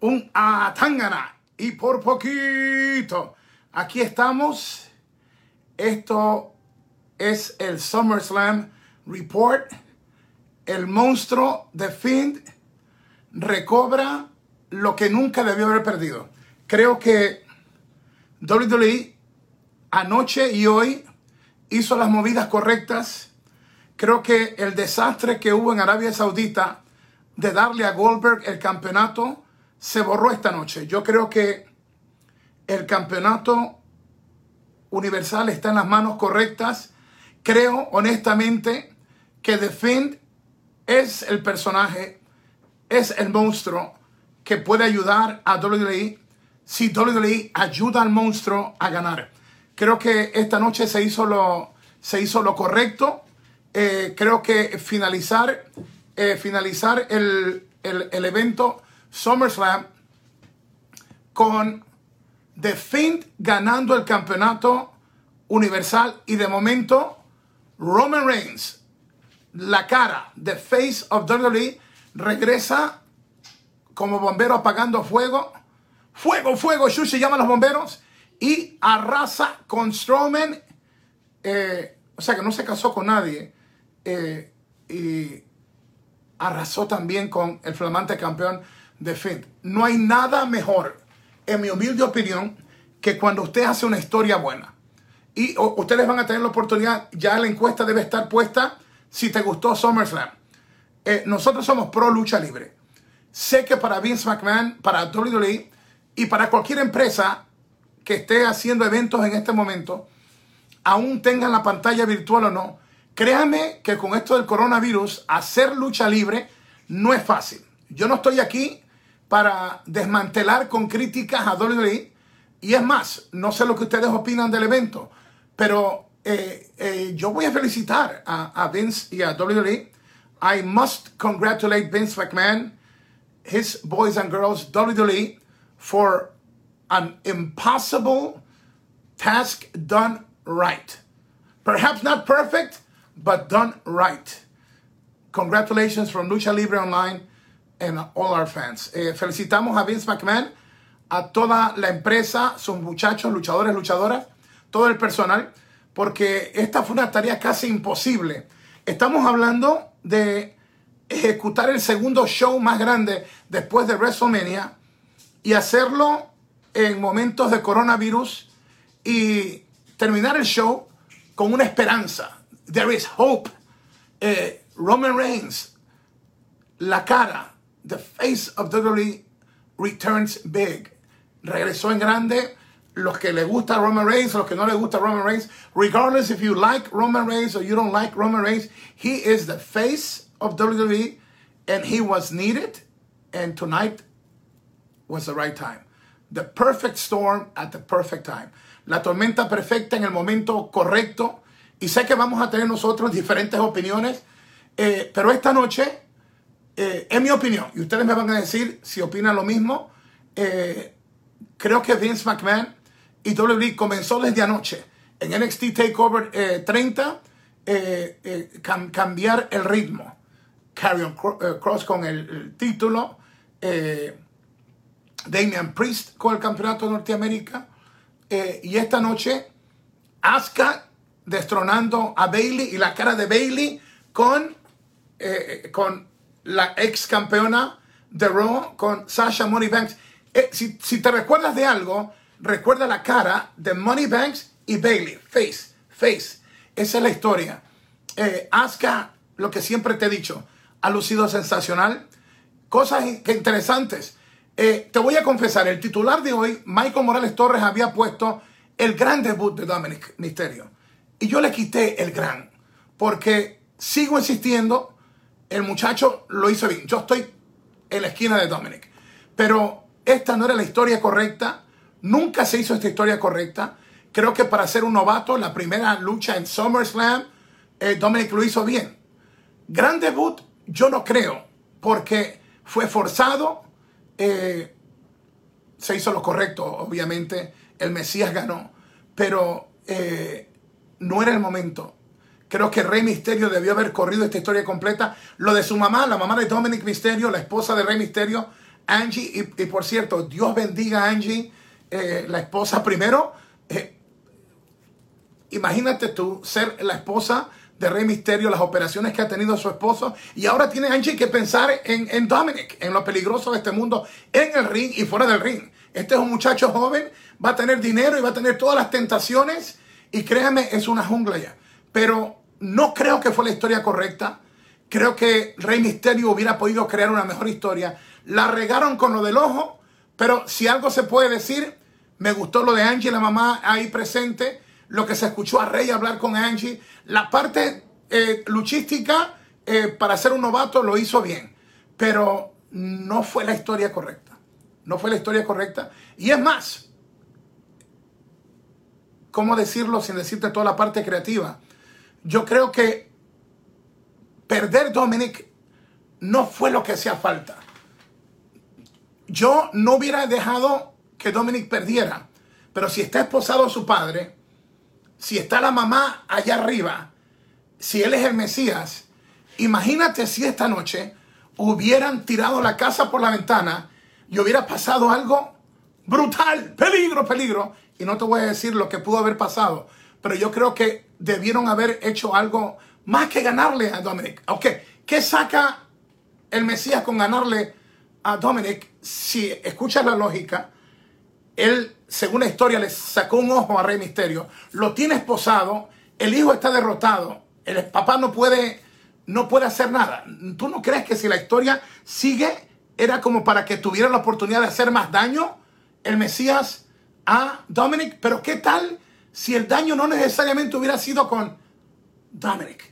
un atangana y por poquito. Aquí estamos. Esto es el SummerSlam Report. El monstruo de Fiend recobra lo que nunca debió haber perdido. Creo que WWE anoche y hoy hizo las movidas correctas. Creo que el desastre que hubo en Arabia Saudita de darle a Goldberg el campeonato se borró esta noche. Yo creo que el campeonato universal está en las manos correctas. Creo honestamente que The Fiend es el personaje, es el monstruo que puede ayudar a WWE si WWE ayuda al monstruo a ganar. Creo que esta noche se hizo lo, se hizo lo correcto. Eh, creo que finalizar, eh, finalizar el, el evento SummerSlam con The Fiend ganando el campeonato universal y de momento Roman Reigns, la cara, the face of WWE, regresa como bombero apagando fuego. Fuego, fuego, Shushi llama a los bomberos y arrasa con Strowman. Eh, o sea que no se casó con nadie. Eh, y arrasó también con el flamante campeón de Finn. No hay nada mejor, en mi humilde opinión, que cuando usted hace una historia buena. Y ustedes van a tener la oportunidad, ya la encuesta debe estar puesta si te gustó SummerSlam. Eh, nosotros somos pro lucha libre. Sé que para Vince McMahon, para WWE y para cualquier empresa que esté haciendo eventos en este momento, aún tengan la pantalla virtual o no, créanme que con esto del coronavirus, hacer lucha libre no es fácil. Yo no estoy aquí para desmantelar con críticas a WWE. Y es más, no sé lo que ustedes opinan del evento, pero eh, eh, yo voy a felicitar a, Vince y a WWE. I must congratulate Vince McMahon, his boys and girls, WWE, for an impossible task done right. Perhaps not perfect, but done right. Congratulations from Lucha Libre Online and all our fans. Eh, felicitamos a Vince McMahon, a toda la empresa, sus muchachos, luchadores, luchadoras, todo el personal, porque esta fue una tarea casi imposible. Estamos hablando de ejecutar el segundo show más grande después de WrestleMania y hacerlo en momentos de coronavirus y terminar el show con una esperanza. There is hope. Eh, Roman Reigns, la cara, the face of WWE returns big. Regresó en grande. Los que le gusta Roman Reigns, los que no le gusta Roman Reigns, regardless if you like Roman Reigns or you don't like Roman Reigns, he is the face of WWE and he was needed. And tonight was the right time. The perfect storm at the perfect time. La tormenta perfecta en el momento correcto. Y sé que vamos a tener nosotros diferentes opiniones, eh, pero esta noche eh, en mi opinión, y ustedes me van a decir si opinan lo mismo, eh, creo que Vince McMahon y WWE comenzó desde anoche en NXT TakeOver 30 eh, cambiar el ritmo. Carrion Cross con el, el título, Damian Priest con el campeonato de Norteamérica y esta noche Asuka destronando a Bailey y la cara de Bailey con, con la ex campeona de Raw con Sasha Moneybanks. Eh, si, si, te recuerdas de algo, recuerda la cara de Moneybanks y Bailey. Face, face. Esa es la historia. Eh, lo que siempre te he dicho, ha lucido sensacional. Cosas que interesantes. Eh, te voy a confesar, el titular de hoy, Michael Morales Torres, había puesto el gran debut de Dominic Misterio. Y yo le quité el gran, porque sigo insistiendo el muchacho lo hizo bien. Yo estoy en la esquina de Dominic. Pero esta no era la historia correcta. Nunca se hizo esta historia correcta. Creo que para ser un novato, la primera lucha en SummerSlam, eh, Dominic lo hizo bien. Gran debut, yo no creo, porque fue forzado. Eh, se hizo lo correcto, obviamente. El Mesías ganó. Pero eh, no era el momento. Creo que Rey Misterio debió haber corrido esta historia completa. Lo de su mamá, la mamá de Dominic Misterio, la esposa de Rey Misterio, Angie, y, por cierto, Dios bendiga a Angie, eh, la esposa primero. Eh, imagínate tú ser la esposa de Rey Misterio, las operaciones que ha tenido su esposo. Y ahora tiene Angie que pensar en, en Dominic, en lo peligroso de este mundo, en el ring y fuera del ring. Este es un muchacho joven, va a tener dinero y va a tener todas las tentaciones. Y créame, es una jungla ya. Pero no creo que fue la historia correcta. Creo que Rey Misterio hubiera podido crear una mejor historia. La regaron con lo del ojo, pero si algo se puede decir, me gustó lo de Angie, la mamá ahí presente, lo que se escuchó a Rey hablar con Angie. La parte eh, luchística, eh, para ser un novato, lo hizo bien, pero no fue la historia correcta. No fue la historia correcta. Y es más, ¿cómo decirlo sin decirte toda la parte creativa? Yo creo que perder Dominic no fue lo que hacía falta. Yo no hubiera dejado que Dominic perdiera, pero si está esposado su padre, si está la mamá allá arriba, si él es el Mesías, imagínate si esta noche hubieran tirado la casa por la ventana y hubiera pasado algo brutal, peligro, peligro. Y no te voy a decir lo que pudo haber pasado, pero yo creo que debieron haber hecho algo más que ganarle a Dominic. Ok, ¿qué saca el Mesías con ganarle a Dominic? Si escuchas la lógica, él, según la historia, le sacó un ojo a Rey Misterio, lo tiene esposado, el hijo está derrotado, el papá no puede, no puede hacer nada. ¿Tú no crees que si la historia sigue, era como para que tuviera la oportunidad de hacer más daño el Mesías a Dominic? Pero ¿qué tal si el daño no necesariamente hubiera sido con Dominic?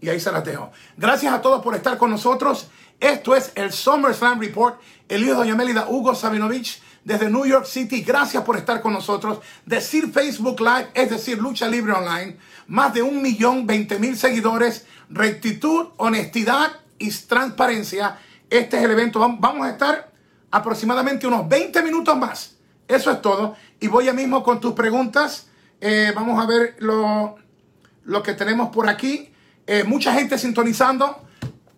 Y ahí se las dejo. Gracias a todos por estar con nosotros. Esto es el SummerSlam Report. El hijo de Doña Melida, Hugo Sabinovich, desde New York City. Gracias por estar con nosotros. Decir Facebook Live, es decir, Lucha Libre Online. Más de un millón veinte mil seguidores. Rectitud, honestidad y transparencia. Este es el evento. Vamos a estar aproximadamente unos 20 minutos más. Eso es todo. Y voy ya mismo con tus preguntas. Eh, vamos a ver lo, lo que tenemos por aquí. Eh, mucha gente sintonizando.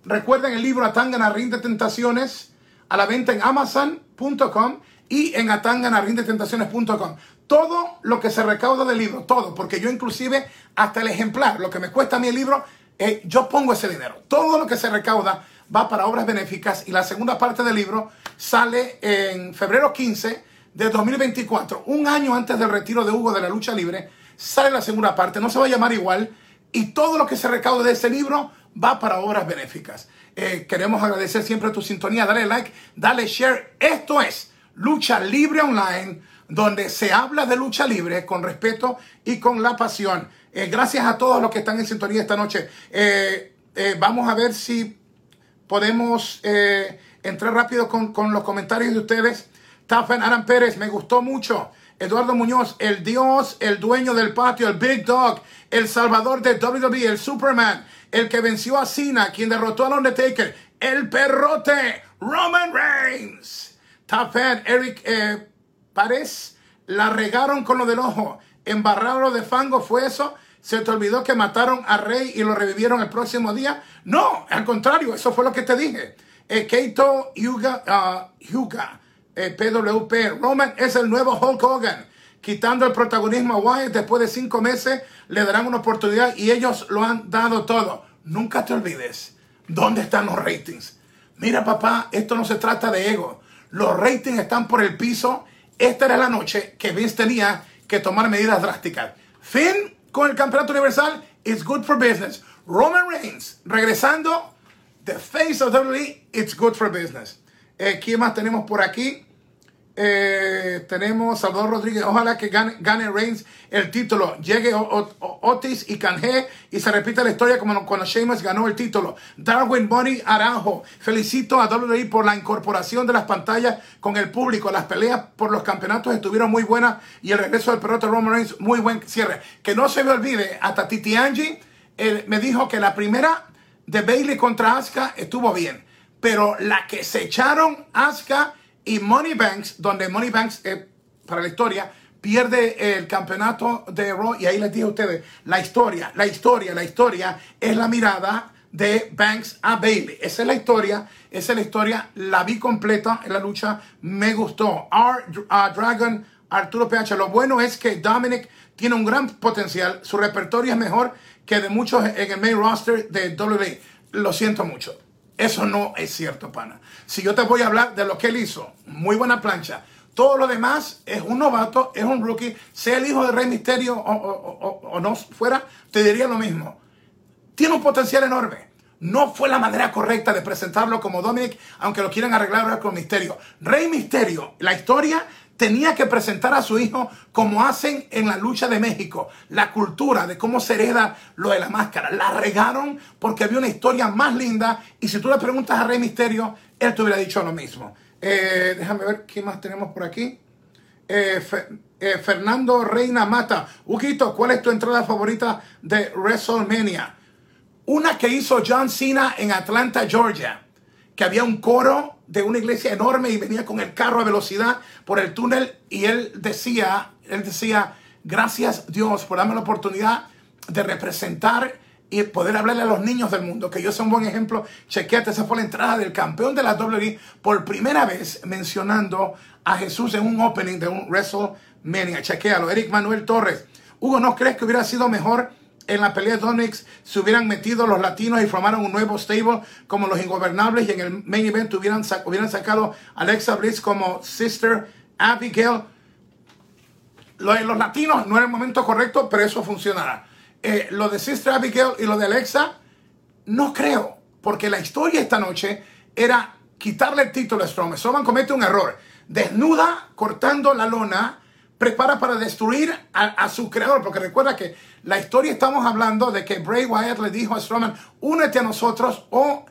Recuerden el libro Atangana Rinde Tentaciones a la venta en amazon.com y en atanganarindetentaciones.com. Todo lo que se recauda del libro, todo, porque yo inclusive hasta el ejemplar, lo que me cuesta a mí el libro, eh, yo pongo ese dinero. Todo lo que se recauda va para obras benéficas y la segunda parte del libro sale en febrero 15 de 2024, un año antes del retiro de Hugo de la lucha libre, sale la segunda parte, no se va a llamar igual, y todo lo que se recaude de este libro va para obras benéficas. Eh, queremos agradecer siempre tu sintonía. Dale like, dale share. Esto es Lucha Libre Online, donde se habla de lucha libre con respeto y con la pasión. Eh, gracias a todos los que están en sintonía esta noche. Eh, vamos a ver si podemos entrar rápido con, con, los comentarios de ustedes. Tafen Aran Pérez, me gustó mucho. Eduardo Muñoz, el Dios, el dueño del patio, el Big Dog, el salvador de WWE, el Superman, el que venció a Cena, quien derrotó al Undertaker, el perrote, Roman Reigns. Top fan, Eric eh, Párez, la regaron con lo del ojo, embarrado de fango, ¿fue eso? ¿Se te olvidó que mataron a Rey y lo revivieron el próximo día? No, al contrario, eso fue lo que te dije. Eh, Keito Hyuga, uh, eh, PWP. Roman es el nuevo Hulk Hogan. Quitando el protagonismo a Wyatt después de cinco meses, le darán una oportunidad y ellos lo han dado todo. Nunca te olvides dónde están los ratings. Mira, papá, esto no se trata de ego. Los ratings están por el piso. Esta era la noche que Vince tenía que tomar medidas drásticas. Fin con el campeonato universal. It's good for business. Roman Reigns regresando. The face of WWE. It's good for business. Eh, ¿Quién más tenemos por aquí? Eh, tenemos Salvador Rodríguez. Ojalá que gane, gane Reigns el título. Llegue Otis y Canje y se repita la historia como cuando Sheamus ganó el título. Darwin Bonnie Aranjo. Felicito a WWE por la incorporación de las pantallas con el público. Las peleas por los campeonatos estuvieron muy buenas y el regreso del perrote Roman Reigns muy buen cierre. Que no se me olvide, hasta Titi Angie me dijo que la primera de Bailey contra Asuka estuvo bien pero la que se echaron Asuka y Moneybanks, donde Moneybanks, eh, para la historia, pierde el campeonato de Raw. Y ahí les dije a ustedes, la historia, la historia, la historia es la mirada de Banks a Bailey. Esa es la historia, esa es la historia, la vi completa en la lucha, me gustó. R uh, Dragon, Arturo PH, lo bueno es que Dominic tiene un gran potencial, su repertorio es mejor que de muchos en el main roster de WWE. Lo siento mucho. Eso no es cierto, pana. Si yo te voy a hablar de lo que él hizo, muy buena plancha. Todo lo demás es un novato, es un rookie. Sea el hijo de Rey Misterio o, no fuera, te diría lo mismo. Tiene un potencial enorme. No fue la manera correcta de presentarlo como Dominic, aunque lo quieran arreglar ahora con Misterio. Rey Misterio, la historia tenía que presentar a su hijo como hacen en la lucha de México, la cultura de cómo se hereda lo de la máscara. La regaron porque había una historia más linda y si tú le preguntas a Rey Misterio, él te hubiera dicho lo mismo. Eh, déjame ver qué más tenemos por aquí. Eh, eh, Fernando Reina Mata. Huguito, ¿cuál es tu entrada favorita de WrestleMania? Una que hizo John Cena en Atlanta, Georgia, que había un coro de una iglesia enorme y venía con el carro a velocidad por el túnel y él decía, él decía, gracias Dios por darme la oportunidad de representar y poder hablarle a los niños del mundo, que yo soy un buen ejemplo. Chequeate, esa fue la entrada del campeón de la WWE por primera vez mencionando a Jesús en un opening de un WrestleMania. Chequealo. Eric Manuel Torres. Hugo, ¿no crees que hubiera sido mejor en la pelea de Donix se hubieran metido los latinos y formaron un nuevo stable como los ingobernables y en el main event hubieran, hubieran sacado a Alexa Bliss como Sister Abigail. Lo de los latinos no era el momento correcto, pero eso funcionará. Eh, lo de Sister Abigail y lo de Alexa, no creo, porque la historia esta noche era quitarle el título a Strowman. Strowman comete un error. Desnuda, cortando la lona, prepara para destruir a, su creador. Porque recuerda que la historia estamos hablando de que Bray Wyatt le dijo a Strowman, únete a nosotros o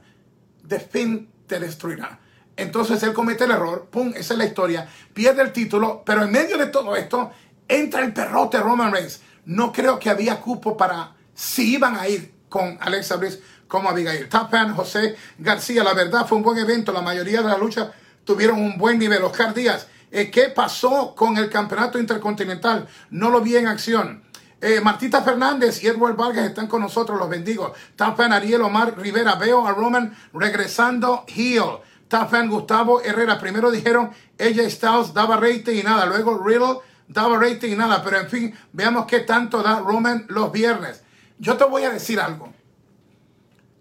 The Finn te destruirá. Entonces él comete el error, pum, esa es la historia, pierde el título, pero en medio de todo esto entra el perrote Roman Reigns. No creo que había cupo para si iban a ir con Alexa Bliss como Abigail. Top fan José García, la verdad fue un buen evento, la mayoría de la lucha tuvieron un buen nivel. Oscar Díaz, eh, ¿Qué pasó con el campeonato intercontinental? No lo vi en acción. Eh, Martita Fernández y Edward Vargas están con nosotros, los bendigo. Tafan Ariel Omar Rivera, veo a Roman regresando heel. Tafan Gustavo Herrera, primero dijeron ella Styles daba rating y nada, luego Riddle daba rating y nada, pero en fin, veamos qué tanto da Roman los viernes. Yo te voy a decir algo.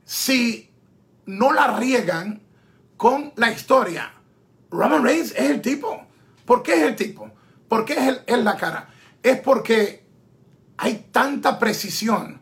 Si no la riegan con la historia, Roman Reigns es el tipo. ¿Por qué es el tipo? ¿Por qué es, el, la cara? Es porque hay tanta precisión.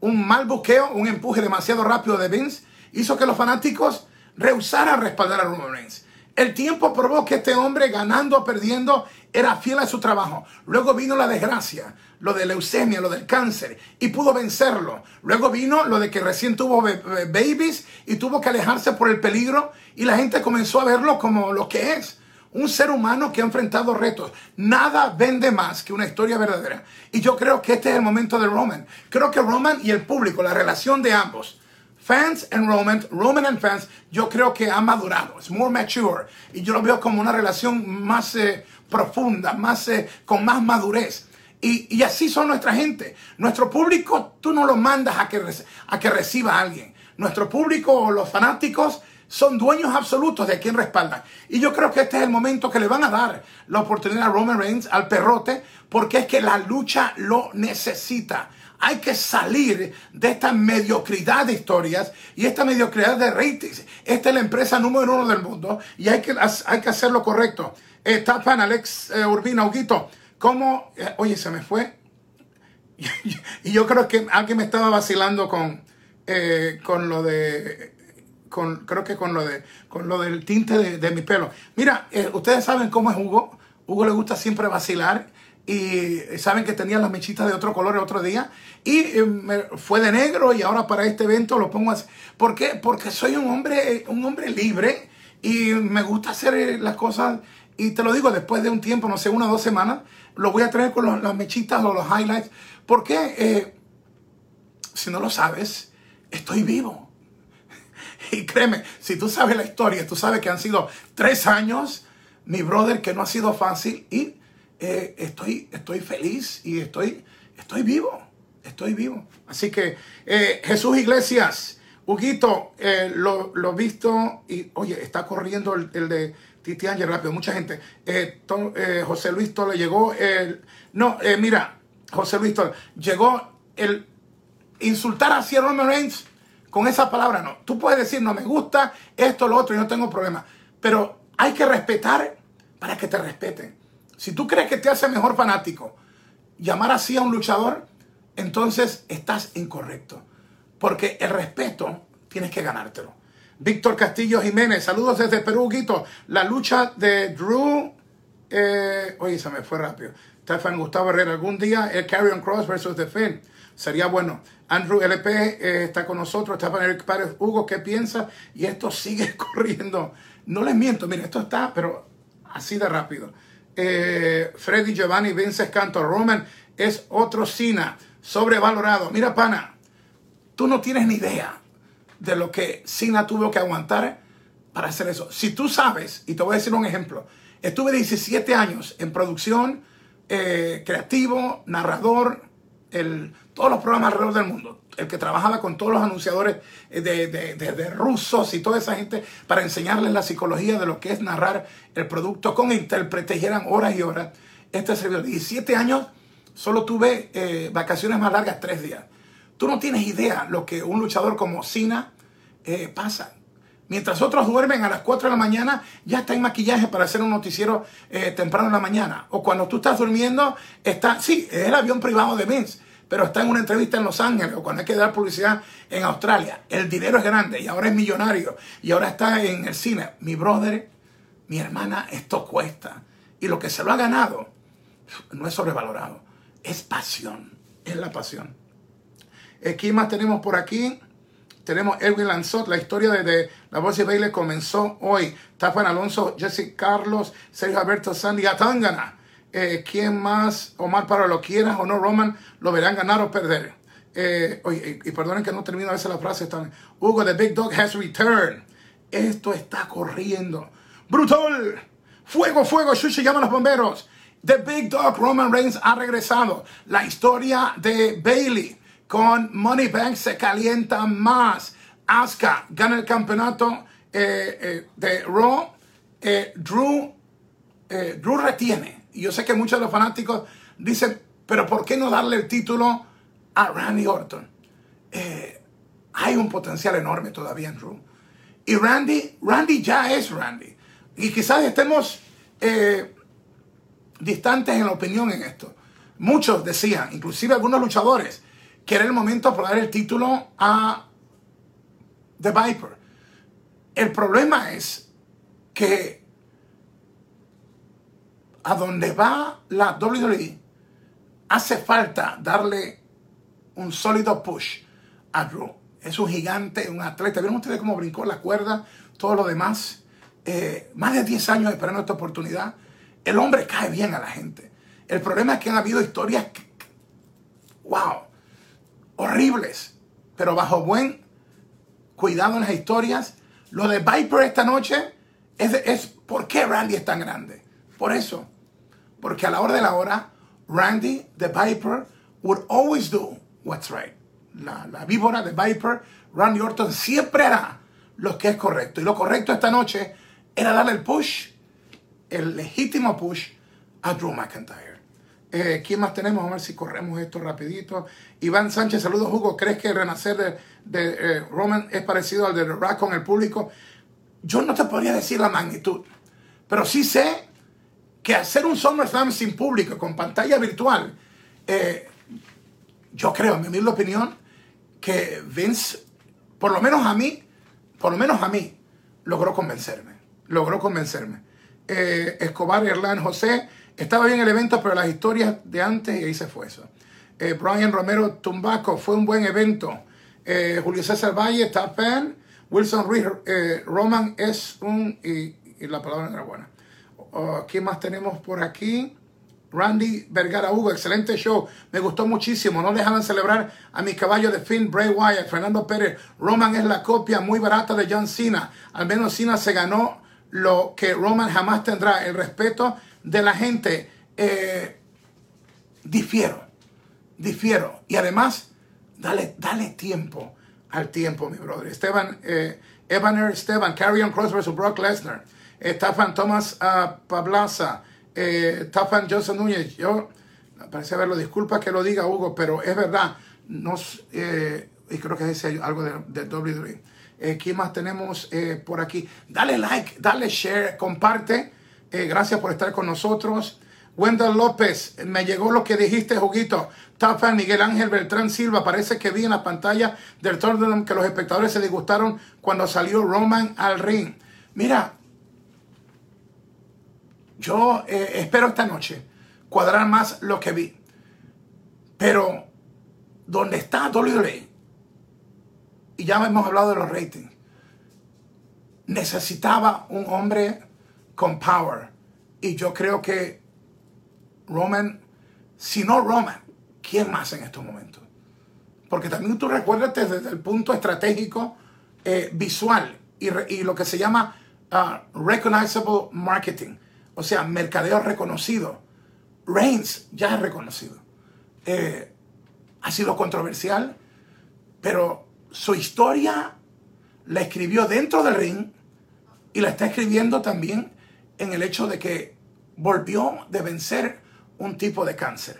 Un mal buqueo, un empuje demasiado rápido de Vince hizo que los fanáticos rehusaran respaldar a Roman Reigns. El tiempo probó que este hombre, ganando o perdiendo, era fiel a su trabajo. Luego vino la desgracia, lo de leucemia, lo del cáncer, y pudo vencerlo. Luego vino lo de que recién tuvo babies y tuvo que alejarse por el peligro, y la gente comenzó a verlo como lo que es un ser humano que ha enfrentado retos. Nada vende más que una historia verdadera. Y yo creo que este es el momento de Roman. Creo que Roman y el público, la relación de ambos, fans and Roman, Roman and fans, yo creo que ha madurado. Es more mature. Y yo lo veo como una relación más eh, profunda, más, eh, con más madurez. Y, y, así son nuestra gente. Nuestro público, tú no lo mandas a que, a que reciba a alguien. Nuestro público, los fanáticos, son dueños absolutos de quien respaldan. Y yo creo que este es el momento que le van a dar la oportunidad a Roman Reigns, al perrote, porque es que la lucha lo necesita. Hay que salir de esta mediocridad de historias y esta mediocridad de ratings. Esta es la empresa número uno del mundo y hay que, hay que hacer lo correcto. Tapan, Alex eh, Urbina, Huguito, ¿cómo? Eh, oye, se me fue. y yo creo que alguien me estaba vacilando con, eh, con lo de con, creo que con lo, de, con lo del tinte de, mi pelo. Mira, eh, ustedes saben cómo es Hugo. Hugo le gusta siempre vacilar y saben que tenía las mechitas de otro color el otro día y eh, fue de negro y ahora para este evento lo pongo así. ¿Por qué? Porque soy un hombre, un hombre libre y me gusta hacer las cosas y te lo digo después de un tiempo, no sé, una o dos semanas, lo voy a traer con las mechitas o los highlights. Porque eh, si no lo sabes, estoy vivo. Y créeme, si tú sabes la historia, tú sabes que han sido tres años, mi brother, que no ha sido fácil y eh, estoy, estoy feliz y estoy, estoy vivo, estoy vivo. Así que eh, Jesús Iglesias, Huguito, eh, lo, lo visto y, oye, está corriendo el, de Titi Ángel rápido, mucha gente. José Luis Tole llegó el... No, mira, José Luis Tole, llegó el insultar a Roman Reigns con esa palabra, no. Tú puedes decir, no me gusta esto, lo otro, y no tengo problema. Pero hay que respetar para que te respeten. Si tú crees que te hace mejor fanático llamar así a un luchador, entonces estás incorrecto. Porque el respeto tienes que ganártelo. Víctor Castillo Jiménez, saludos desde Perú, Guito. La lucha de Drew, eh, oye, se me fue rápido. Stefan Gustavo Herrera, algún día el Carrion Cross versus The Finn. Sería bueno. Andrew LP eh, está con nosotros. Stefan Eric Párez. Hugo, ¿qué piensa? Y esto sigue corriendo. No les miento, mire, esto está, pero así de rápido. Eh, Freddy Giovanni, Vince Canto, Roman es otro Cena sobrevalorado. Mira, pana, Tú no tienes ni idea de lo que Sina tuvo que aguantar para hacer eso. Si tú sabes, y te voy a decir un ejemplo, estuve 17 años en producción, eh, creativo, narrador, el, todos los programas alrededor del mundo. El que trabajaba con todos los anunciadores de, de, rusos y toda esa gente para enseñarles la psicología de lo que es narrar el producto con intérpretes y eran horas y horas. Este servidor, 17 años, solo tuve eh, vacaciones más largas, tres días. Tú no tienes idea lo que un luchador como Cena eh, pasa. Mientras otros duermen a las 4 de la mañana, ya está en maquillaje para hacer un noticiero eh, temprano en la mañana. O cuando tú estás durmiendo, está, sí, es el avión privado de Vince, pero está en una entrevista en Los Ángeles o cuando hay que dar publicidad en Australia. El dinero es grande y ahora es millonario y ahora está en el cine. Mi brother, mi hermana, esto cuesta. Y lo que se lo ha ganado no es sobrevalorado, es pasión, es la pasión. Eh, ¿Quién más tenemos por aquí? Tenemos Edwin Lanzot, la historia de, La Voz de Baile comenzó hoy. Tafan Alonso, Jesse Carlos, Sergio Alberto Sandy Atangana. Eh, ¿Quién más? Omar para lo quieras o no, Roman, lo verán ganar o perder. Eh, y, perdonen que no termino a veces la frase. También. Hugo, the big dog has returned. Esto está corriendo. ¡Brutal! ¡Fuego, fuego! Shushi llama a los bomberos. The Big Dog Roman Reigns ha regresado. La historia de Bailey con Moneybank se calienta más. Asuka gana el campeonato eh, eh, de Raw. Drew, Drew retiene. Y yo sé que muchos de los fanáticos dicen, pero ¿por qué no darle el título a Randy Orton? hay un potencial enorme todavía en Drew. Y Randy, Randy ya es Randy. Y quizás estemos distantes en la opinión en esto. Muchos decían, inclusive algunos luchadores, que era el momento para dar el título a The Viper. El problema es que a donde va la WWE hace falta darle un sólido push a Drew. Es un gigante, un atleta. ¿Vieron ustedes cómo brincó la cuerda? Todo lo demás. Eh, más de 10 años esperando esta oportunidad. El hombre cae bien a la gente. El problema es que han habido historias wow, horribles, pero bajo buen cuidado en las historias. Lo de Viper esta noche es, es por qué Randy es tan grande. Por eso, porque a la hora de la hora, Randy, the Viper, would always do what's right. La, la víbora de Viper, Randy Orton, siempre hará lo que es correcto. Y lo correcto esta noche era darle el push, el legítimo push a Drew McIntyre. Eh, ¿Quién más tenemos? A ver si corremos esto rapidito. Iván Sánchez, saludos Hugo. ¿Crees que el renacer de, eh, Roman es parecido al de The Rock con el público? Yo no te podría decir la magnitud, pero sí sé que hacer un SummerSlam sin público, con pantalla virtual, eh, yo creo, en mi humilde opinión, que Vince, por lo menos a mí, por lo menos a mí, logró convencerme. Logró convencerme. Escobar, Erlán, José, estaba bien el evento, pero las historias de antes, y ahí se fue eso. Eh, Brian Romero Tumbaco, fue un buen evento. Eh, Julio César Valle, fan. Wilson Ruiz, eh, Roman es un. Y, la palabra era buena. Oh, ¿Quién más tenemos por aquí? Randy Vergara Hugo, excelente show. Me gustó muchísimo. No dejaban celebrar a mi caballo de Finn, Bray Wyatt, Fernando Pérez. Roman es la copia muy barata de John Cena. Al menos Cena se ganó lo que Roman jamás tendrá: el respeto de la gente, eh, difiero, difiero. Y además, dale, dale tiempo al tiempo, mi brother. Esteban, eh, Evaner Esteban, Carrion Cross versus Brock Lesnar. Eh, Tafan Thomas uh, Pablaza. Eh, Tafan Joseph Núñez. Yo, parece haberlo, disculpa que lo diga Hugo, pero es verdad. Nos, eh, y creo que dice algo de, de WWE. Eh, ¿Quién más tenemos eh, por aquí? Dale like, dale share, comparte. Eh, gracias por estar con nosotros. Wendell López, me llegó lo que dijiste, Juguito. Top fan Miguel Ángel Beltrán Silva. Parece que vi en la pantalla del Tottenham que los espectadores se disgustaron cuando salió Roman al ring. Mira, yo eh, espero esta noche cuadrar más lo que vi. Pero, ¿dónde está WWE? Y ya hemos hablado de los ratings. Necesitaba un hombre con power. Y yo creo que Roman, si no Roman, ¿quién más en estos momentos? Porque también tú recuerdas desde el punto estratégico eh, visual y, y lo que se llama uh, recognizable marketing, o sea, mercadeo reconocido. Reigns ya es reconocido. Eh, ha sido controversial, pero su historia la escribió dentro del ring y la está escribiendo también en el hecho de que volvió de vencer un tipo de cáncer.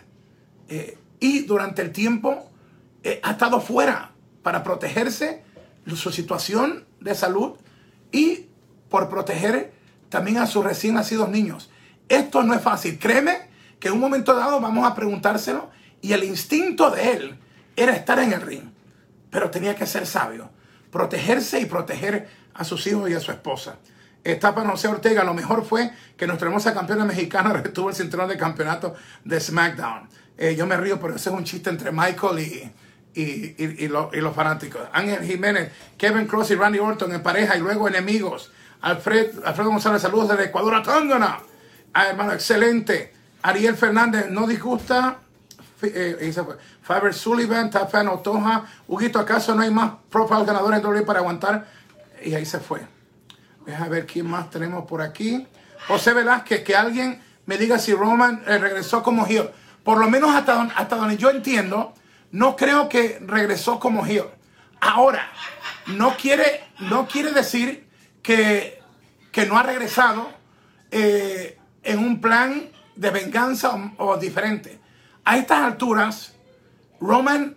Eh, y durante el tiempo eh, ha estado fuera para protegerse su situación de salud y por proteger también a sus recién nacidos niños. Esto no es fácil. Créeme que en un momento dado vamos a preguntárselo y el instinto de él era estar en el ring, pero tenía que ser sabio, protegerse y proteger a sus hijos y a su esposa. Etapa José Ortega, lo mejor fue que nuestra hermosa campeona mexicana retuvo el cinturón de campeonato de SmackDown. Eh, yo me río, pero ese es un chiste entre Michael y, y, y- y los fanáticos. Ángel Jiménez, Kevin Cross y Randy Orton en pareja y luego enemigos. Alfred, Alfredo González, saludos desde Ecuador a Tángana. Ah, hermano, excelente. Ariel Fernández, no disgusta. Eh. Faber Sullivan, Tafan Otoja. Huguito, ¿acaso no hay más profile ganadores en WWE para aguantar? Y ahí se fue. Deja ver quién más tenemos por aquí. José Velázquez, que alguien me diga si Roman eh, regresó como heel. Por lo menos hasta, don- hasta donde yo entiendo, no creo que regresó como heel. Ahora, no quiere, no quiere decir que, no ha regresado eh, en un plan de venganza o, diferente. A estas alturas, Roman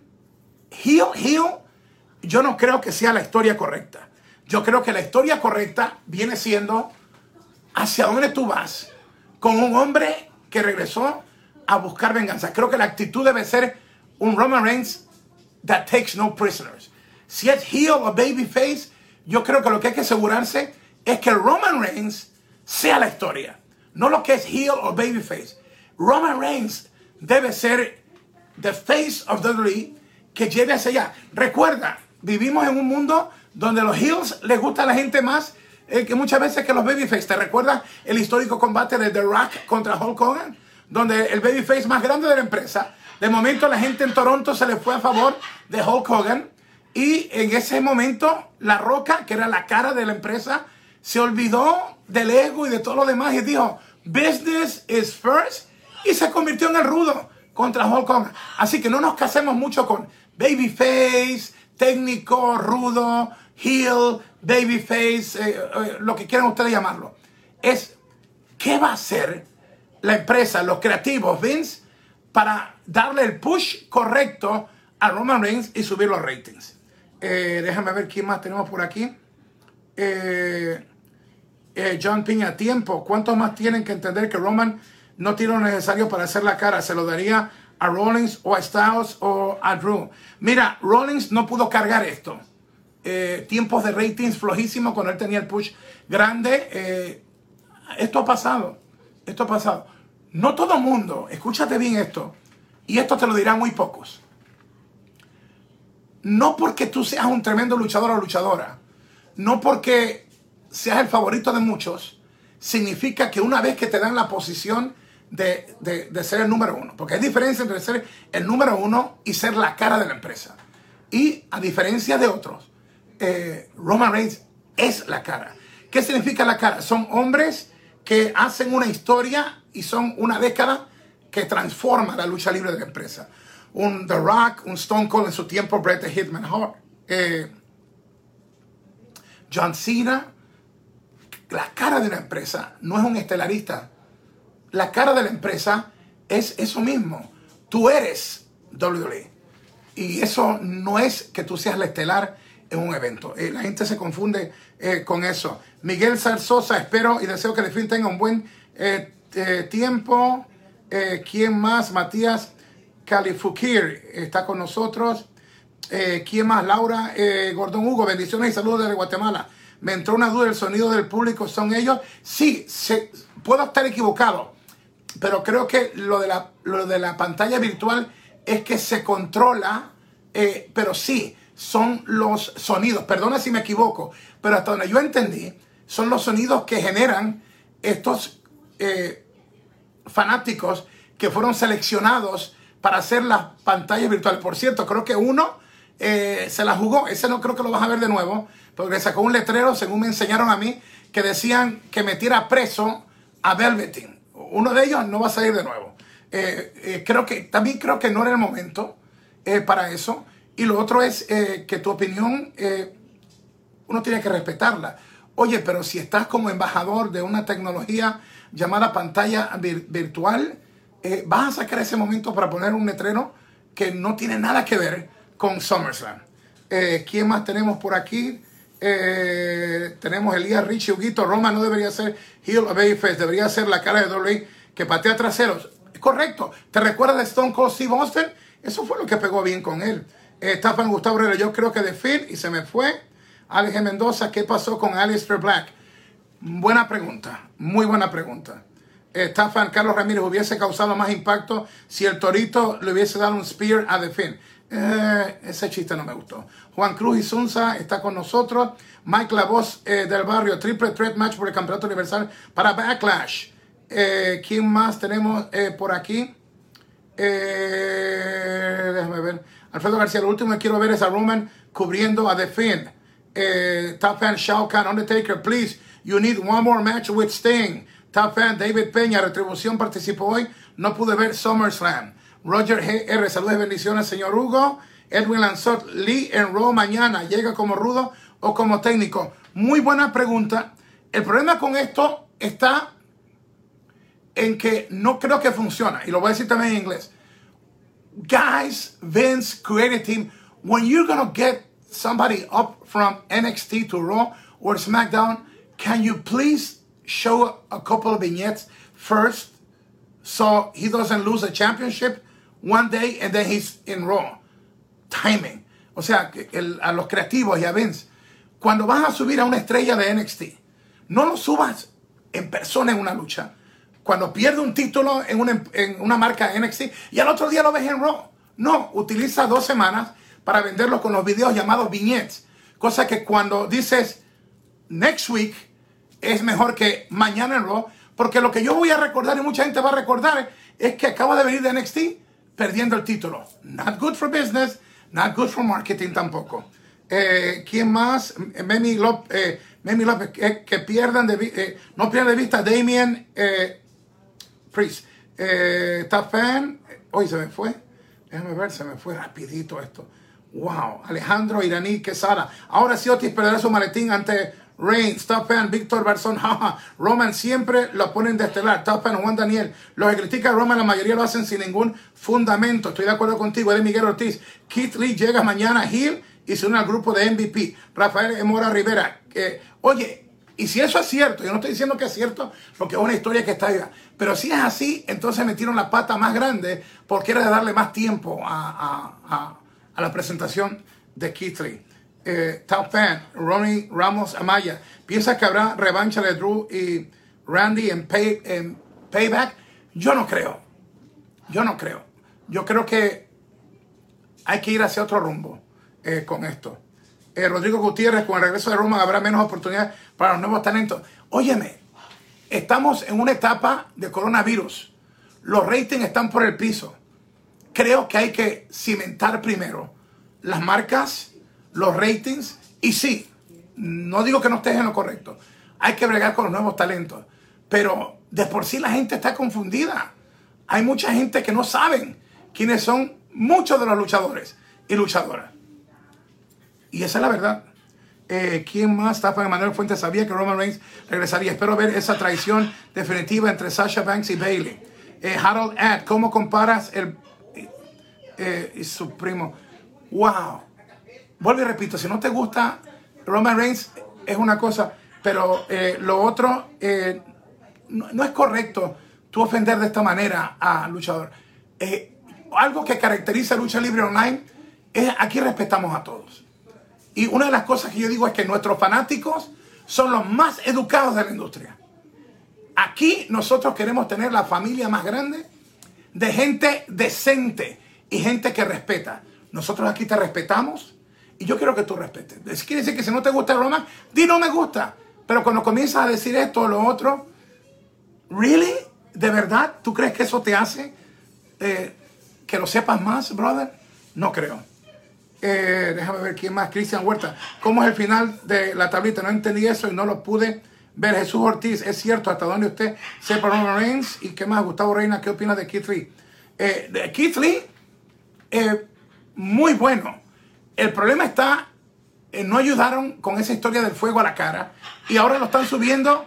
heel, heel, yo no creo que sea la historia correcta. Yo creo que la historia correcta viene siendo hacia dónde tú vas con un hombre que regresó a buscar venganza. Creo que la actitud debe ser un Roman Reigns that takes no prisoners. Si es heel o babyface, yo creo que lo que hay que asegurarse es que Roman Reigns sea la historia, no lo que es heel o babyface. Roman Reigns debe ser the face of WWE que lleve hacia allá. Recuerda, vivimos en un mundo donde los heels les gusta a la gente más eh, que muchas veces que los babyface. ¿Te recuerdas el histórico combate de The Rock contra Hulk Hogan? Donde el babyface más grande de la empresa, de momento la gente en Toronto se le fue a favor de Hulk Hogan y en ese momento La Roca, que era la cara de la empresa, se olvidó del ego y de todo lo demás y dijo, business is first y se convirtió en el rudo contra Hulk Hogan. Así que no nos casemos mucho con babyface, técnico, rudo, heel, babyface, eh, eh, lo que quieran ustedes llamarlo. Es qué va a hacer la empresa, los creativos, Vince, para darle el push correcto a Roman Reigns y subir los ratings. Eh, déjame ver quién más tenemos por aquí. Eh, eh, John Piña, tiempo. ¿Cuántos más tienen que entender que Roman no tiene lo necesario para hacer la cara? Se lo daría a Rollins o a Styles o a Drew. Mira, Rollins no pudo cargar esto. Tiempos de ratings flojísimos cuando él tenía el push grande. Esto ha pasado. Esto ha pasado. No todo mundo, escúchate bien esto, y esto te lo dirán muy pocos. No porque tú seas un tremendo luchador o luchadora, no porque seas el favorito de muchos, significa que una vez que te dan la posición de, de- ser el número uno, porque hay diferencia entre ser el número uno y ser la cara de la empresa. Y a diferencia de otros, eh, Roman Reigns es la cara. ¿Qué significa la cara? Son hombres que hacen una historia y son una década que transforma la lucha libre de la empresa. Un The Rock, un Stone Cold en su tiempo, Bret Hitman Hart, eh, John Cena, la cara de una empresa no es un estelarista. La cara de la empresa es eso mismo. Tú eres WWE. Y eso no es que tú seas la estelar en un evento. Eh, la gente se confunde eh, con eso. Miguel Zarzosa, espero y deseo que el fin tenga un buen tiempo. ¿Quién más? Matías Califukir está con nosotros. ¿Quién más? Laura Gordón Hugo, bendiciones y saludos desde Guatemala. Me entró una duda, ¿el sonido del público son ellos? Sí, se, puedo estar equivocado, pero creo que lo de la, lo de la pantalla virtual es que se controla, pero sí, son los sonidos, perdona si me equivoco, pero hasta donde yo entendí, son los sonidos que generan estos eh, fanáticos que fueron seleccionados para hacer las pantallas virtuales. Por cierto, creo que uno eh, se la jugó, ese no creo que lo vas a ver de nuevo, porque sacó un letrero, según me enseñaron a mí, que decían que metiera preso a Velveteen. Uno de ellos no va a salir de nuevo. Eh, creo que, también creo que no era el momento para eso. Y lo otro es eh, que tu opinión eh, uno tiene que respetarla. Oye, pero si estás como embajador de una tecnología llamada pantalla virtual, eh, vas a sacar ese momento para poner un letrero que no tiene nada que ver con SummerSlam. ¿Quién más tenemos por aquí? tenemos Elías Richie Huguito. Roma no debería ser Heel of Face, debería ser la cara de WWE que patea traseros. Correcto. ¿Te recuerdas de Stone Cold Steve Austin? Eso fue lo que pegó bien con él. Estafan Gustavo Herrera, yo creo que de Phil y se me fue. Alex Mendoza, ¿qué pasó con Alistair Black? Buena pregunta, muy buena pregunta. Estafan Carlos Ramírez hubiese causado más impacto si el Torito le hubiese dado un spear a The Finn. Eh, ese chiste no me gustó. Juan Cruz y Sunza está con nosotros. Mike La Voz eh, del barrio, triple threat match por el campeonato universal para Backlash. Eh, ¿Quién más tenemos por aquí? déjame ver. Alfredo García, lo último que quiero ver es a Roman cubriendo a The Finn. Top Shao Kahn, Undertaker, please, you need one more match with Sting. Top fan David Peña, Retribución participó hoy, no pude ver SummerSlam. Roger GR, saludos y bendiciones, señor Hugo. Edwin Lanzot, Lee en Raw mañana, ¿llega como rudo o como técnico? Muy buena pregunta. El problema con esto está en que no creo que funciona, y lo voy a decir también en inglés guys, Vince created team. When you're gonna get somebody up from NXT to Raw or SmackDown, can you please show a couple of vignettes first so he doesn't lose a championship one day and then he's in Raw? Timing. O sea, a los creativos y a Vince, cuando vas a subir a una estrella de NXT, no lo subas en persona en una lucha cuando pierde un título en una, en una marca NXT y al otro día lo ves en Raw. No, utiliza dos semanas para venderlo con los videos llamados vignettes. Cosa que cuando dices next week es mejor que mañana en Raw. Porque lo que yo voy a recordar y mucha gente va a recordar es que acaba de venir de NXT perdiendo el título. Not good for business, not good for marketing tampoco. Eh, ¿Quién más? Memi López, eh, que, pierdan de, eh, no pierdan de vista Damien Freeze. Eh, fan. Hoy se me fue. Déjame ver, se me fue rapidito esto. Wow. Alejandro Iraní Quesada. Ahora sí Otis perderá su maletín ante Reigns. Top fan. Víctor Barzón. Roman siempre lo ponen de estelar. Top fan. Juan Daniel. Los que critican a Roman la mayoría lo hacen sin ningún fundamento. Estoy de acuerdo contigo. Eres Miguel Ortiz. Keith Lee llega mañana a Hill y se une al grupo de MVP. Rafael Emora Rivera. oye, y si eso es cierto, yo no estoy diciendo que es cierto porque es una historia que está ahí. Pero si es así, entonces metieron la pata más grande porque era de darle más tiempo a, la presentación de Keith Lee. Eh, top fan, Ronnie Ramos Amaya. ¿Piensa que habrá revancha de Drew y Randy en, Payback? Yo no creo. Yo no creo. Yo creo que hay que ir hacia otro rumbo eh, con esto. Eh, Rodrigo Gutiérrez, con el regreso de Roma habrá menos oportunidades para los nuevos talentos. Óyeme, estamos en una etapa de coronavirus. Los ratings están por el piso. Creo que hay que cimentar primero las marcas, los ratings y sí, no digo que no estés en lo correcto. Hay que bregar con los nuevos talentos. Pero de por sí la gente está confundida. Hay mucha gente que no saben quiénes son muchos de los luchadores y luchadoras. Y esa es la verdad. Eh, ¿Quién más? Tafa Manuel Fuentes sabía que Roman Reigns regresaría. Espero ver esa traición definitiva entre Sasha Banks y Bailey. Eh, Harold Ad, ¿cómo comparas el eh, y su primo? Wow. Vuelvo y repito, si no te gusta Roman Reigns es una cosa, pero lo otro no, no, es correcto tú ofender de esta manera a luchador. algo que caracteriza a Lucha Libre Online es aquí respetamos a todos. Y una de las cosas que yo digo es que nuestros fanáticos son los más educados de la industria. Aquí nosotros queremos tener la familia más grande de gente decente y gente que respeta. Nosotros aquí te respetamos y yo quiero que tú respetes. Quiere decir que si no te gusta Roman, di no me gusta. Pero cuando comienzas a decir esto o lo otro, ¿really? ¿De verdad? ¿Tú crees que eso te hace eh, que lo sepas más, brother? No creo. Eh, déjame ver quién más. Cristian Huerta. ¿Cómo es el final de la tablita? No entendí eso y no lo pude ver. Jesús Ortiz, es cierto, hasta donde usted sepa Roman Reigns. ¿Y qué más? Gustavo Reina, ¿qué opina de Keith Lee? Eh, de Keith Lee, eh, muy bueno. El problema está, no ayudaron con esa historia del fuego a la cara y ahora lo están subiendo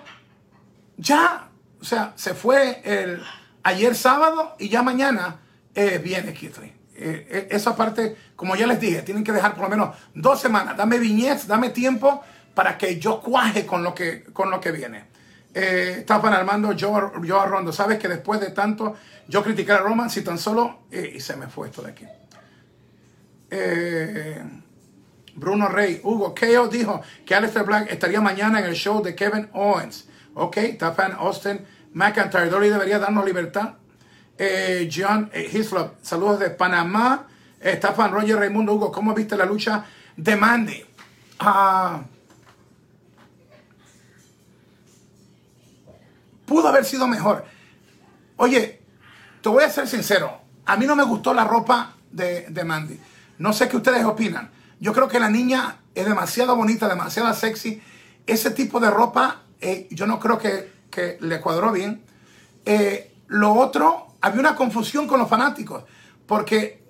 ya. O sea, se fue el, ayer sábado y ya mañana viene Keith Lee. Eh, eh, esa parte, como ya les dije, tienen que dejar por lo menos dos semanas. Dame viñetes, dame tiempo para que yo cuaje con lo que, con lo que viene. Eh, Estaban Armando, yo, yo Rondo. Sabes que después de tanto yo criticar a Roman, si tan solo. Eh, y se me fue esto de aquí. Bruno Rey, Hugo, KO dijo que Aleister Black estaría mañana en el show de Kevin Owens. Ok, Tafan Austin McIntyre. Dolly debería darnos libertad. Eh, John eh, Hislop, saludos de Panamá. Estafan Roger Raimundo Hugo, ¿cómo viste la lucha de Mandy? Ah, pudo haber sido mejor. Oye, te voy a ser sincero. A mí no me gustó la ropa de, Mandy. No sé qué ustedes opinan. Yo creo que la niña es demasiado bonita, demasiado sexy. Ese tipo de ropa, eh, yo no creo que, que le cuadró bien. lo otro, había una confusión con los fanáticos, porque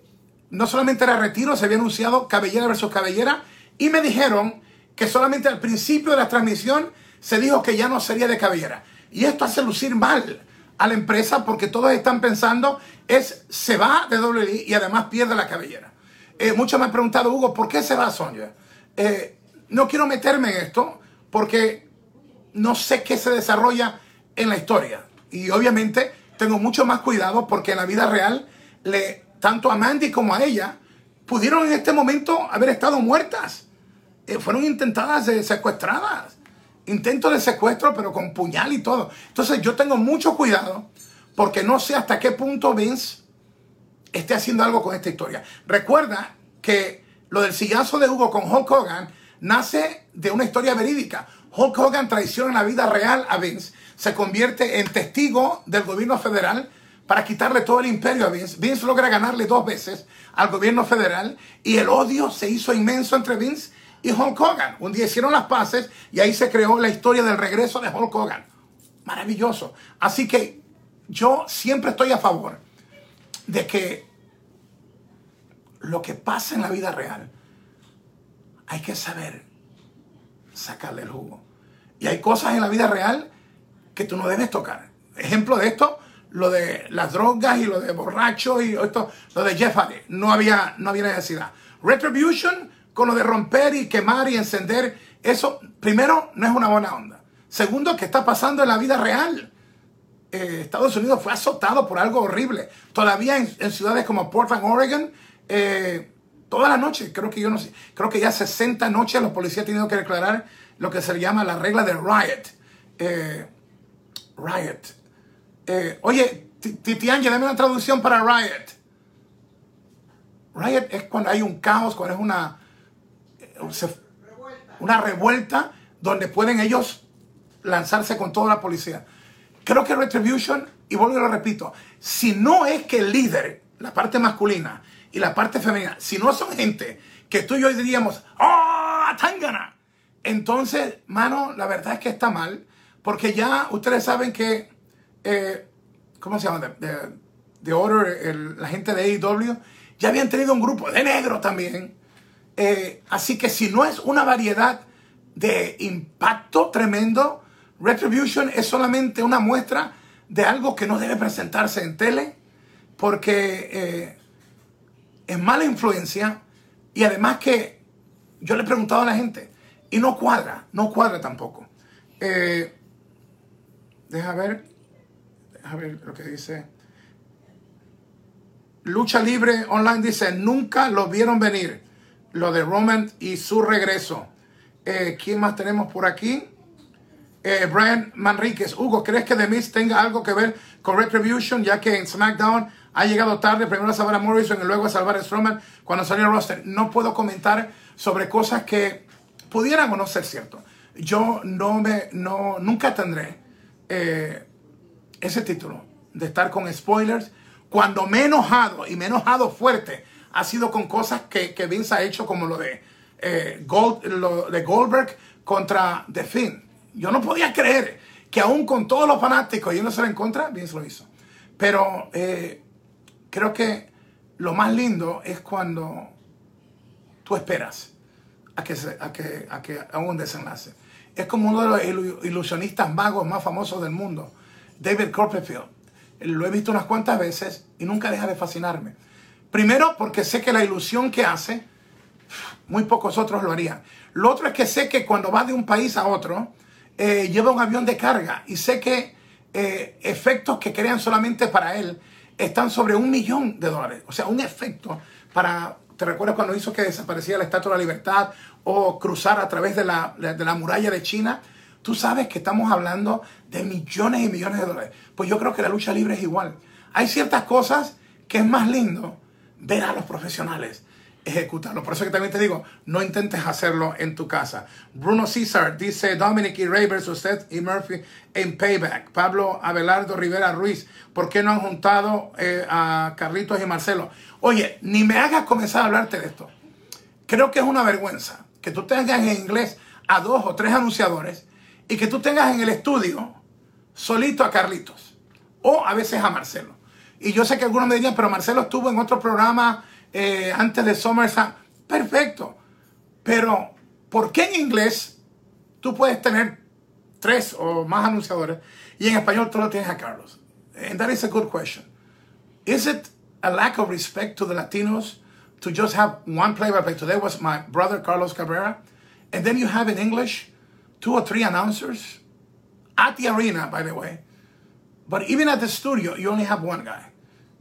no solamente era retiro, se había anunciado cabellera versus cabellera, y me dijeron que solamente al principio de la transmisión se dijo que ya no sería de cabellera. Y esto hace lucir mal a la empresa porque todos están pensando es se va de WWE y además pierde la cabellera. Eh, muchos me han preguntado, Hugo, ¿por qué se va Sonia? Eh, no quiero meterme en esto porque no sé qué se desarrolla en la historia. Y obviamente tengo mucho más cuidado porque en la vida real, le, tanto a Mandy como a ella, pudieron en este momento haber estado muertas. Eh, fueron intentadas de secuestradas. Intentos de secuestro, pero con puñal y todo. Entonces yo tengo mucho cuidado porque no sé hasta qué punto Vince esté haciendo algo con esta historia. Recuerda que lo del sillazo de Hugo con Hulk Hogan nace de una historia verídica. Hulk Hogan traiciona en la vida real a Vince se convierte en testigo del gobierno federal para quitarle todo el imperio a Vince. Vince logra ganarle dos veces al gobierno federal y el odio se hizo inmenso entre Vince y Hulk Hogan. Un día hicieron las paces y ahí se creó la historia del regreso de Hulk Hogan. Maravilloso. Así que yo siempre estoy a favor de que lo que pasa en la vida real hay que saber sacarle el jugo. Y hay cosas en la vida real que tú no debes tocar. Ejemplo de esto, lo de las drogas y lo de borracho y esto, lo de Jeff Hardy. No había, no había necesidad. Retribution, con lo de romper y quemar y encender, eso, primero, no es una buena onda. Segundo, ¿qué está pasando en la vida real? Eh, Estados Unidos fue azotado por algo horrible. Todavía en, ciudades como Portland, Oregon, eh, toda la noche, creo que yo no sé, creo que ya 60 noches los policías han tenido que declarar lo que se llama la regla de riot. Eh, Riot. Eh, oye, Titianja, dame una traducción para riot. Riot es cuando hay un caos, cuando es una, eh, una revuelta donde pueden ellos lanzarse con toda la policía. Creo que Retribution, y vuelvo y lo repito, si no es que el líder, la parte masculina y la parte femenina, si no son gente que tú y yo diríamos, ¡Oh, Tangana! Entonces, mano, la verdad es que está mal. Porque ya ustedes saben que, eh, ¿cómo se llama? De, Order, la gente de AEW, ya habían tenido un grupo de negros también. Eh, así que si no es una variedad de impacto tremendo, Retribution es solamente una muestra de algo que no debe presentarse en tele, porque eh, es mala influencia y además que yo le he preguntado a la gente y no cuadra, no cuadra tampoco. Eh, deja ver, deja ver lo que dice. Lucha Libre Online dice, nunca lo vieron venir, lo de Roman y su regreso. Eh, ¿Quién más tenemos por aquí? Eh, Brian Manríquez. Hugo, ¿crees que The Miz tenga algo que ver con Retribution, ya que en SmackDown ha llegado tarde, primero a salvar a Morrison y luego a salvar a Strowman cuando salió el roster? No puedo comentar sobre cosas que pudieran o no ser cierto. Yo no me, no, nunca tendré eh, ese título de estar con spoilers. Cuando me he enojado y me he enojado fuerte, ha sido con cosas que, que Vince ha hecho como lo de, eh, Gold, lo de Goldberg contra The Finn. Yo no podía creer que aún con todos los fanáticos yéndose en contra, Vince lo hizo. Pero eh, creo que lo más lindo es cuando tú esperas a que, a que, a que haga un desenlace. Es como uno de los ilusionistas magos más famosos del mundo, David Copperfield. Lo he visto unas cuantas veces y nunca deja de fascinarme. Primero porque sé que la ilusión que hace, muy pocos otros lo harían. Lo otro es que sé que cuando va de un país a otro, eh, lleva un avión de carga y sé que eh, efectos que crean solamente para él están sobre un millón de dólares. O sea, un efecto para ¿Te recuerdas cuando hizo que desaparecía la Estatua de la Libertad o cruzar a través de la, de la muralla de China? Tú sabes que estamos hablando de millones y millones de dólares. Pues yo creo que la lucha libre es igual. Hay ciertas cosas que es más lindo ver a los profesionales ejecutarlo. Por eso que también te digo, no intentes hacerlo en tu casa. Bruno César dice Dominic y Ray versus Seth y Murphy en Payback. Pablo Abelardo Rivera Ruiz, ¿por qué no han juntado eh, a Carlitos y Marcelo? Oye, ni me hagas comenzar a hablarte de esto. Creo que es una vergüenza que tú tengas en inglés a dos o tres anunciadores y que tú tengas en el estudio solito a Carlitos o a veces a Marcelo. Y yo sé que algunos me dirían, pero Marcelo estuvo en otro programa eh, antes de SummerSlam. Perfecto. Pero, ¿por qué en inglés tú puedes tener tres o más anunciadores y en español tú lo tienes a Carlos? And that is a good question. Is it a lack of respect to the Latinos to just have one play-by-play. Today was my brother Carlos Cabrera, and then you have in English two or three announcers at the arena, by the way. But even at the studio, you only have one guy.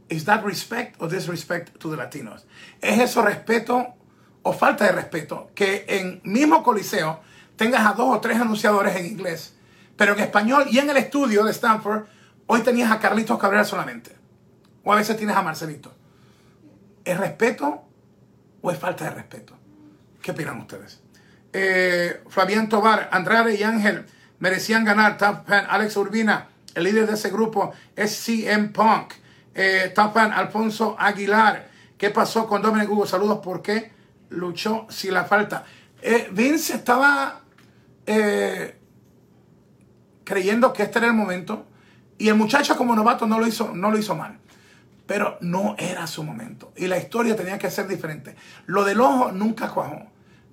Is that respect or disrespect to the Latinos? ¿Es eso respeto o falta de respeto que en mismo coliseo tengas a dos o tres anunciadores en inglés, pero en español y en el estudio de Stanford hoy tenías a Carlitos Cabrera solamente? O a veces tienes a Marcelito. ¿Es respeto o es falta de respeto? ¿Qué opinan ustedes? Eh, Fabián Tobar, Andrade y Ángel merecían ganar. Top Alex Urbina, el líder de ese grupo es CM Punk. Eh, Top Alfonso Aguilar. ¿Qué pasó con Dominic Hugo? Saludos. ¿Por qué luchó si la falta? Eh, Vince estaba eh, creyendo que este era el momento y el muchacho como novato no lo hizo, no lo hizo mal pero no era su momento. Y la historia tenía que ser diferente. Lo del ojo nunca cuajó.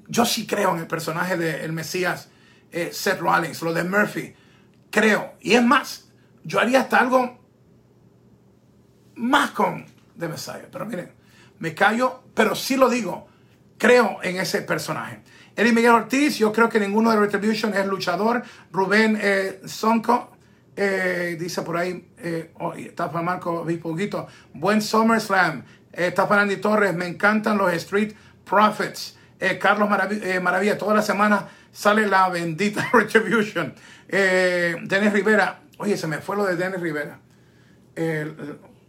Yo sí creo en el personaje del Mesías eh, Seth Rollins, lo de Murphy. Creo. Y es más, yo haría hasta algo más con The Messiah. Pero miren, me callo, pero sí lo digo. Creo en ese personaje. Eddie Miguel Ortiz, yo creo que ninguno de Retribution es luchador. Rubén eh, Sonko, eh, dice por ahí, eh, oh, está para Marco Vipuguito, buen SummerSlam. Eh, está para Andy Torres, me encantan los Street Profits. Carlos Maravilla, toda la semana sale la bendita Retribution. Dennis Rivera, oye, se me fue lo de Dennis Rivera.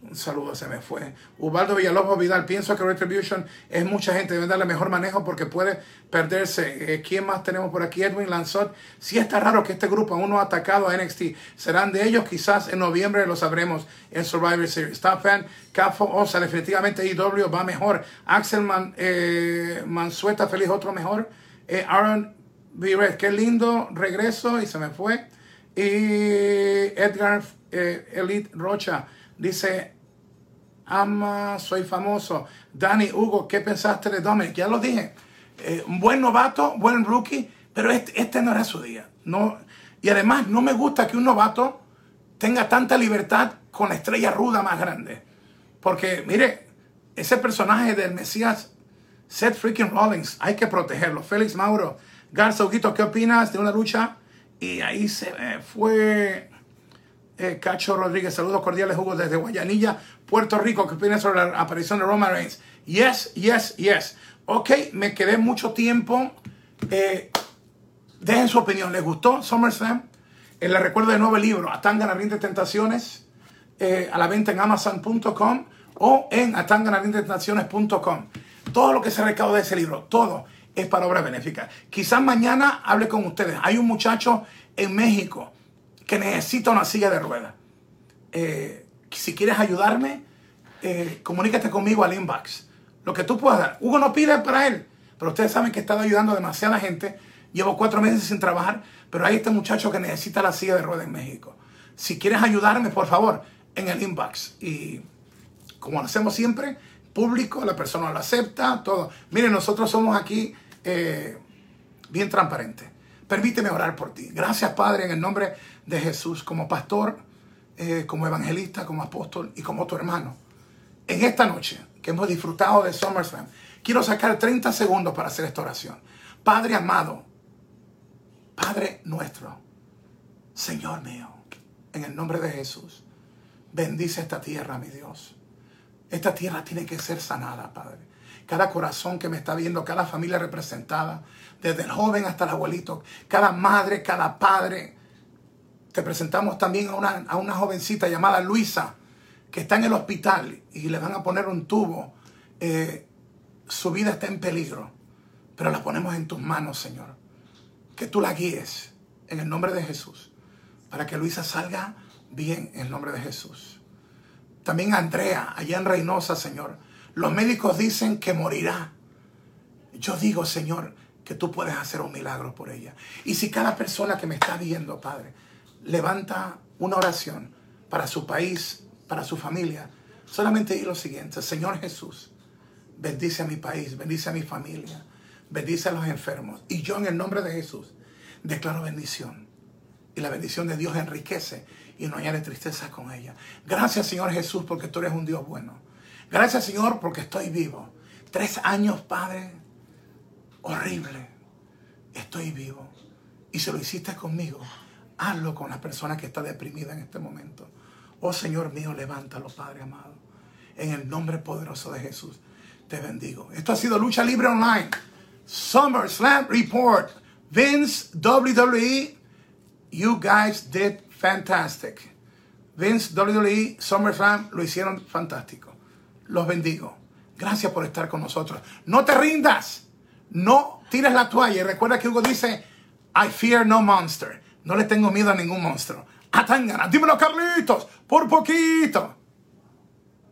Un saludo, se me fue. Ubaldo Villalobos Vidal, pienso que Retribution es mucha gente, debe darle mejor manejo porque puede perderse. Eh, ¿Quién más tenemos por aquí? Edwin Lanzot. Si está raro que este grupo aún no ha atacado a NXT. Serán de ellos, quizás en noviembre lo sabremos en Survivor Series. Top fan, Cafo Osa, definitivamente IW va mejor. Axel Man, eh, Mansueta, feliz, otro mejor. Eh, Aaron Viret, qué lindo regreso y se me fue. Y Edgar Elite Rocha dice ama, soy famoso. Dani, Hugo, ¿qué pensaste de Dominic? Ya lo dije. eh, un buen novato, buen rookie, pero este, este no era su día. No, y además no me gusta que un novato tenga tanta libertad con la estrella ruda más grande. Porque, mire, ese personaje del Mesías, Seth freaking Rollins, hay que protegerlo. Félix Mauro, Garza ¿qué opinas de una lucha? Y ahí se fue eh, Cacho Rodríguez. Saludos cordiales, Hugo, desde Guayanilla, Puerto Rico. ¿Qué opinas sobre la aparición de Roman Reigns? Yes, yes, yes. Ok, me quedé mucho tiempo. Eh, dejen su opinión. ¿Les gustó SummerSlam? Eh, les recuerdo de nuevo el libro, Atanga de Tentaciones, eh, a la venta en amazon.com o en atanganarintententaciones.com. Todo lo que se recauda de ese libro, todo es para obra benéfica. Quizás mañana hable con ustedes. Hay un muchacho en México que necesita una silla de ruedas. Eh, si quieres ayudarme, eh, comunícate conmigo al inbox. Lo que tú puedas dar. Hugo no pide para él, pero ustedes saben que he estado ayudando a demasiada gente. Llevo cuatro meses sin trabajar, pero hay este muchacho que necesita la silla de ruedas en México. Si quieres ayudarme, por favor, en el inbox. Y como lo hacemos siempre, público, la persona lo acepta, todo. Miren, nosotros somos aquí eh, bien transparentes. Permíteme orar por ti. Gracias, Padre, en el nombre de Jesús, como pastor, eh, como evangelista, como apóstol y como tu hermano. En esta noche que hemos disfrutado de SummerSlam, quiero sacar 30 segundos para hacer esta oración. Padre amado, Padre nuestro, Señor mío, en el nombre de Jesús, bendice esta tierra, mi Dios. Esta tierra tiene que ser sanada, Padre. Cada corazón que me está viendo, cada familia representada, desde el joven hasta el abuelito, cada madre, cada padre. Te presentamos también a una, a una jovencita llamada Luisa, que está en el hospital y le van a poner un tubo. Eh, su vida está en peligro, pero la ponemos en tus manos, Señor. Que tú la guíes en el nombre de Jesús, para que Luisa salga bien en el nombre de Jesús. También Andrea, allá en Reynosa, Señor. Los médicos dicen que morirá. Yo digo, Señor, que tú puedes hacer un milagro por ella. Y si cada persona que me está viendo, Padre, levanta una oración para su país, para su familia, solamente di lo siguiente, Señor Jesús, bendice a mi país, bendice a mi familia, bendice a los enfermos. Y yo en el nombre de Jesús declaro bendición. Y la bendición de Dios enriquece y no añade tristeza con ella. Gracias Señor Jesús porque tú eres un Dios bueno. Gracias Señor porque estoy vivo. Tres años, Padre, horrible. Estoy vivo. Y si lo hiciste conmigo, hazlo con la persona que está deprimida en este momento. Oh Señor mío, levántalo, Padre amado. En el nombre poderoso de Jesús, te bendigo. Esto ha sido Lucha Libre Online. Summer Slam Report. Vince WWE, you guys did fantastic. Vince WWE, SummerSlam lo hicieron fantástico. Los bendigo. Gracias por estar con nosotros. No te rindas. No tires la toalla. Y recuerda que Hugo dice, I fear no monster. No le tengo miedo a ningún monstruo. Atangana, dímelo Carlitos, por poquito.